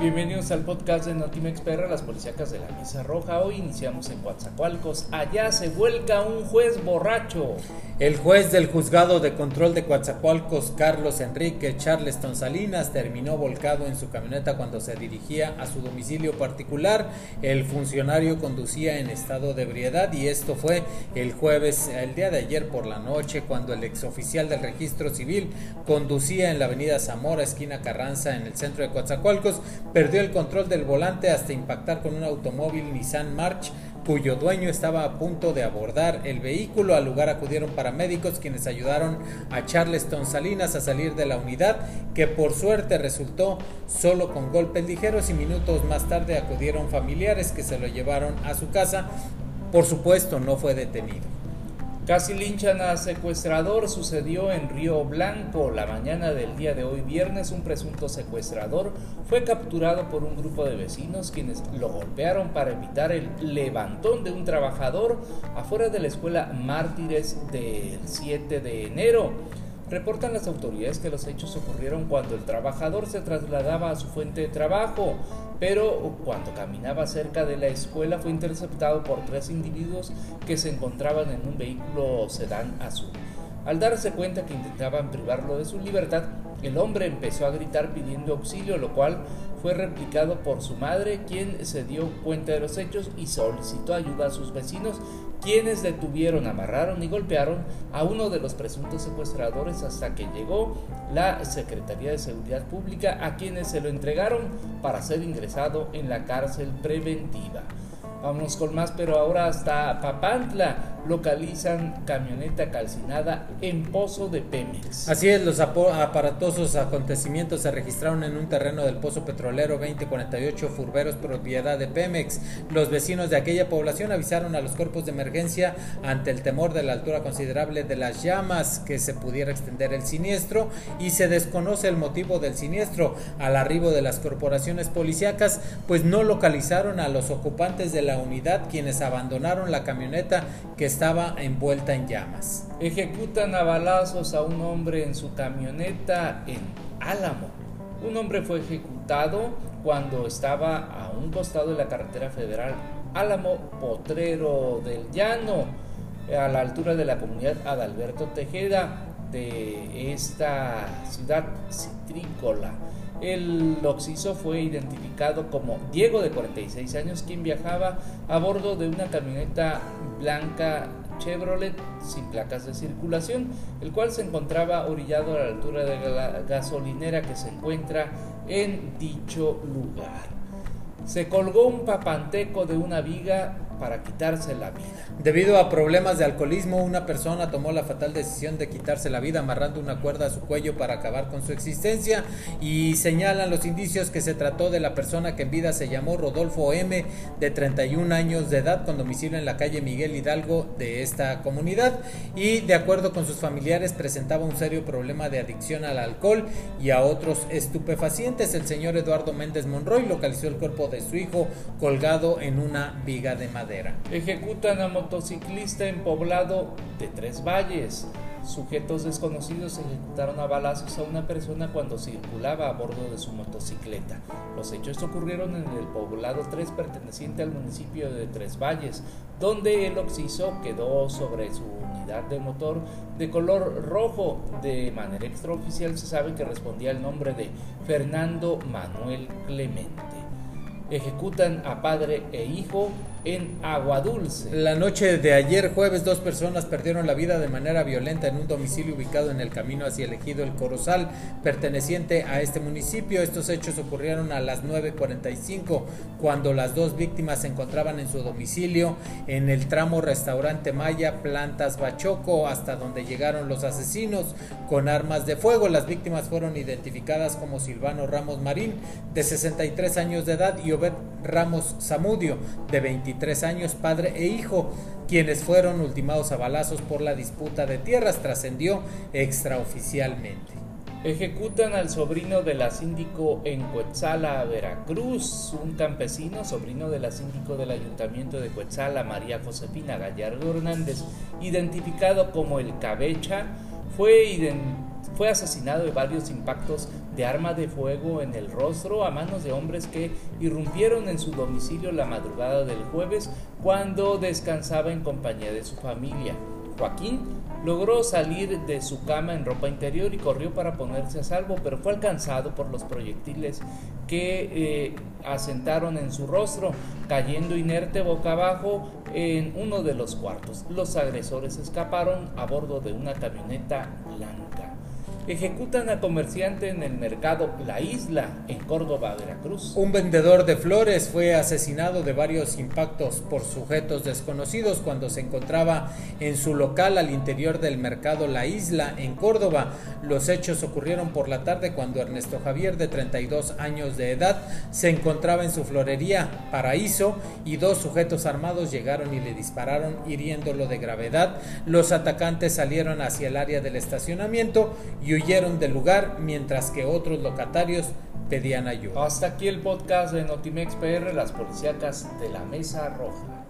Bienvenidos al podcast de Notimex PR, las policíacas de la Mesa Roja. Hoy iniciamos en Coatzacoalcos. Allá se vuelca un juez borracho. El juez del juzgado de control de Coatzacoalcos, Carlos Enrique Charleston Salinas, terminó volcado en su camioneta cuando se dirigía a su domicilio particular. El funcionario conducía en estado de ebriedad y esto fue el jueves, el día de ayer por la noche, cuando el exoficial del registro civil conducía en la avenida Zamora, esquina Carranza, en el centro de Coatzacoalcos perdió el control del volante hasta impactar con un automóvil Nissan March cuyo dueño estaba a punto de abordar el vehículo. Al lugar acudieron paramédicos quienes ayudaron a Charleston Salinas a salir de la unidad, que por suerte resultó solo con golpes ligeros y minutos más tarde acudieron familiares que se lo llevaron a su casa. Por supuesto, no fue detenido. Casi linchan a secuestrador, sucedió en Río Blanco. La mañana del día de hoy, viernes, un presunto secuestrador fue capturado por un grupo de vecinos quienes lo golpearon para evitar el levantón de un trabajador afuera de la escuela Mártires del 7 de enero. Reportan las autoridades que los hechos ocurrieron cuando el trabajador se trasladaba a su fuente de trabajo, pero cuando caminaba cerca de la escuela fue interceptado por tres individuos que se encontraban en un vehículo sedán azul. Al darse cuenta que intentaban privarlo de su libertad, el hombre empezó a gritar pidiendo auxilio, lo cual fue replicado por su madre, quien se dio cuenta de los hechos y solicitó ayuda a sus vecinos, quienes detuvieron, amarraron y golpearon a uno de los presuntos secuestradores hasta que llegó la Secretaría de Seguridad Pública, a quienes se lo entregaron para ser ingresado en la cárcel preventiva. Vamos con más, pero ahora hasta Papantla localizan camioneta calcinada en Pozo de Pemex. Así es, los aparatosos acontecimientos se registraron en un terreno del Pozo Petrolero 2048 Furberos, propiedad de Pemex. Los vecinos de aquella población avisaron a los cuerpos de emergencia ante el temor de la altura considerable de las llamas que se pudiera extender el siniestro y se desconoce el motivo del siniestro. Al arribo de las corporaciones policíacas, pues no localizaron a los ocupantes de la unidad quienes abandonaron la camioneta que estaba envuelta en llamas. Ejecutan a balazos a un hombre en su camioneta en Álamo. Un hombre fue ejecutado cuando estaba a un costado de la carretera federal Álamo Potrero del Llano, a la altura de la comunidad Adalberto Tejeda de esta ciudad citrícola. El occiso fue identificado como Diego de 46 años, quien viajaba a bordo de una camioneta blanca Chevrolet sin placas de circulación, el cual se encontraba orillado a la altura de la gasolinera que se encuentra en dicho lugar. Se colgó un papanteco de una viga para quitarse la vida. Debido a problemas de alcoholismo, una persona tomó la fatal decisión de quitarse la vida amarrando una cuerda a su cuello para acabar con su existencia y señalan los indicios que se trató de la persona que en vida se llamó Rodolfo M, de 31 años de edad, con domicilio en la calle Miguel Hidalgo de esta comunidad y de acuerdo con sus familiares presentaba un serio problema de adicción al alcohol y a otros estupefacientes. El señor Eduardo Méndez Monroy localizó el cuerpo de su hijo colgado en una viga de madera. Ejecutan a motociclista en poblado de Tres Valles. Sujetos desconocidos ejecutaron a balazos a una persona cuando circulaba a bordo de su motocicleta. Los hechos ocurrieron en el poblado 3 perteneciente al municipio de Tres Valles, donde el occiso quedó sobre su unidad de motor de color rojo. De manera extraoficial se sabe que respondía al nombre de Fernando Manuel Clemente ejecutan a padre e hijo en Agua Dulce. La noche de ayer jueves dos personas perdieron la vida de manera violenta en un domicilio ubicado en el camino hacia el ejido El Corozal, perteneciente a este municipio. Estos hechos ocurrieron a las 9.45 cuando las dos víctimas se encontraban en su domicilio en el tramo restaurante Maya Plantas Bachoco hasta donde llegaron los asesinos con armas de fuego. Las víctimas fueron identificadas como Silvano Ramos Marín de 63 años de edad y Ramos Zamudio, de 23 años, padre e hijo, quienes fueron ultimados a balazos por la disputa de tierras, trascendió extraoficialmente. Ejecutan al sobrino de la síndico en Coetzala, Veracruz. Un campesino, sobrino de la síndico del ayuntamiento de Coetzala, María Josefina Gallardo Hernández, identificado como el Cabecha, fue fue asesinado de varios impactos de arma de fuego en el rostro a manos de hombres que irrumpieron en su domicilio la madrugada del jueves cuando descansaba en compañía de su familia. Joaquín logró salir de su cama en ropa interior y corrió para ponerse a salvo, pero fue alcanzado por los proyectiles que eh, asentaron en su rostro, cayendo inerte boca abajo en uno de los cuartos. Los agresores escaparon a bordo de una camioneta blanca ejecutan a comerciante en el mercado La Isla, en Córdoba, Veracruz. Un vendedor de flores fue asesinado de varios impactos por sujetos desconocidos cuando se encontraba en su local al interior del mercado La Isla, en Córdoba. Los hechos ocurrieron por la tarde cuando Ernesto Javier, de 32 años de edad, se encontraba en su florería Paraíso y dos sujetos armados llegaron y le dispararon hiriéndolo de gravedad. Los atacantes salieron hacia el área del estacionamiento y huyeron del lugar mientras que otros locatarios pedían ayuda. Hasta aquí el podcast de Notimex PR, las policíacas de la Mesa Roja.